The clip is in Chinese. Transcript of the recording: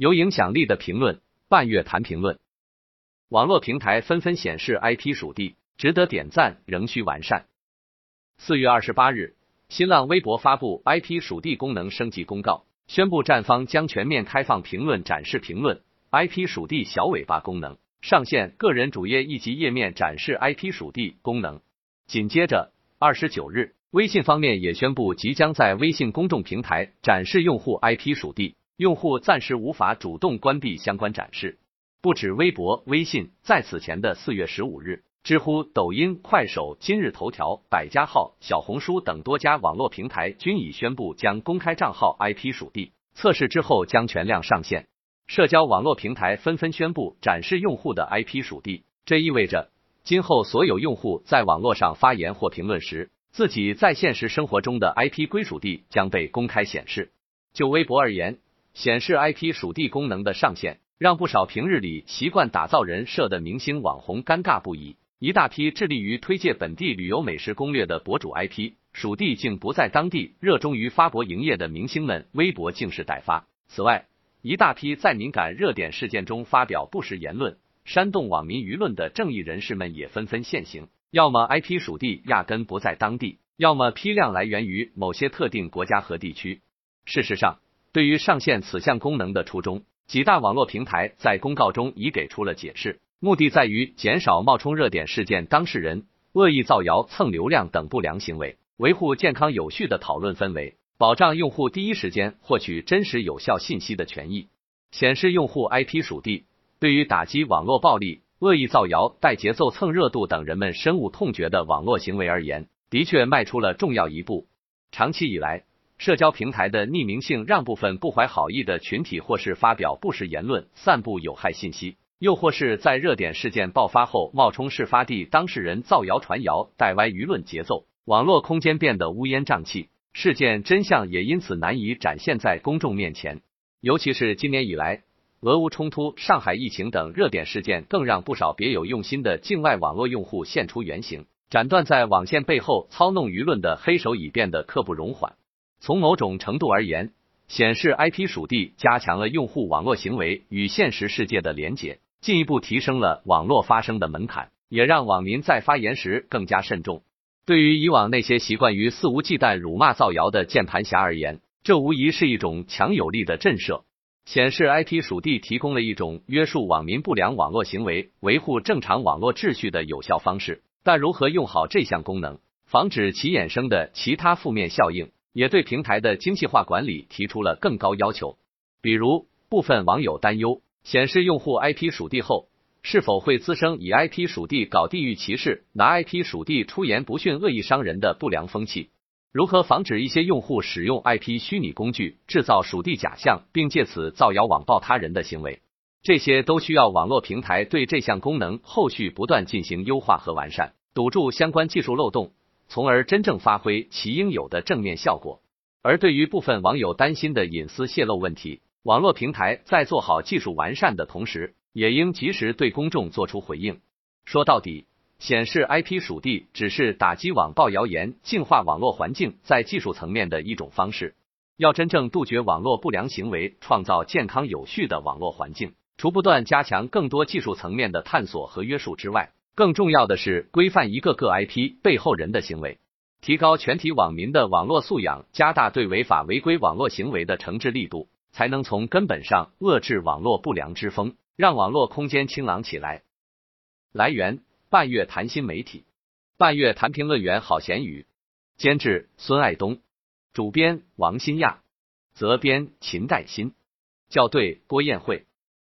有影响力的评论，半月谈评论。网络平台纷纷显示 IP 属地，值得点赞，仍需完善。四月二十八日，新浪微博发布 IP 属地功能升级公告，宣布站方将全面开放评论展示评论 IP 属地小尾巴功能，上线个人主页一级页面展示 IP 属地功能。紧接着，二十九日，微信方面也宣布即将在微信公众平台展示用户 IP 属地。用户暂时无法主动关闭相关展示。不止微博、微信，在此前的四月十五日，知乎、抖音、快手、今日头条、百家号、小红书等多家网络平台均已宣布将公开账号 IP 属地，测试之后将全量上线。社交网络平台纷纷宣布展示用户的 IP 属地，这意味着今后所有用户在网络上发言或评论时，自己在现实生活中的 IP 归属地将被公开显示。就微博而言，显示 IP 属地功能的上线，让不少平日里习惯打造人设的明星网红尴尬不已。一大批致力于推介本地旅游美食攻略的博主 IP 属地竟不在当地，热衷于发博营业的明星们微博竟是待发。此外，一大批在敏感热点事件中发表不实言论、煽动网民舆论的正义人士们也纷纷现形，要么 IP 属地压根不在当地，要么批量来源于某些特定国家和地区。事实上，对于上线此项功能的初衷，几大网络平台在公告中已给出了解释，目的在于减少冒充热点事件当事人、恶意造谣、蹭流量等不良行为，维护健康有序的讨论氛围，保障用户第一时间获取真实有效信息的权益。显示用户 IP 属地，对于打击网络暴力、恶意造谣、带节奏蹭热度等人们深恶痛绝的网络行为而言，的确迈出了重要一步。长期以来，社交平台的匿名性让部分不怀好意的群体，或是发表不实言论、散布有害信息，又或是在热点事件爆发后冒充事发地当事人造谣传谣，带歪舆论节奏，网络空间变得乌烟瘴气，事件真相也因此难以展现在公众面前。尤其是今年以来，俄乌冲突、上海疫情等热点事件，更让不少别有用心的境外网络用户现出原形，斩断在网线背后操弄舆论的黑手，已变得刻不容缓。从某种程度而言，显示 IP 属地加强了用户网络行为与现实世界的连结，进一步提升了网络发声的门槛，也让网民在发言时更加慎重。对于以往那些习惯于肆无忌惮辱骂造谣的键盘侠而言，这无疑是一种强有力的震慑。显示 IP 属地提供了一种约束网民不良网络行为、维护正常网络秩序的有效方式，但如何用好这项功能，防止其衍生的其他负面效应？也对平台的精细化管理提出了更高要求，比如部分网友担忧显示用户 IP 属地后，是否会滋生以 IP 属地搞地域歧视、拿 IP 属地出言不逊、恶意伤人的不良风气？如何防止一些用户使用 IP 虚拟工具制造属地假象，并借此造谣网暴他人的行为？这些都需要网络平台对这项功能后续不断进行优化和完善，堵住相关技术漏洞。从而真正发挥其应有的正面效果。而对于部分网友担心的隐私泄露问题，网络平台在做好技术完善的同时，也应及时对公众做出回应。说到底，显示 IP 属地只是打击网暴谣言、净化网络环境在技术层面的一种方式。要真正杜绝网络不良行为，创造健康有序的网络环境，除不断加强更多技术层面的探索和约束之外，更重要的是规范一个个 IP 背后人的行为，提高全体网民的网络素养，加大对违法违规网络行为的惩治力度，才能从根本上遏制网络不良之风，让网络空间清朗起来。来源：半月谈新媒体，半月谈评论员郝贤宇，监制孙爱东，主编王新亚，责编秦代新，校对郭艳慧。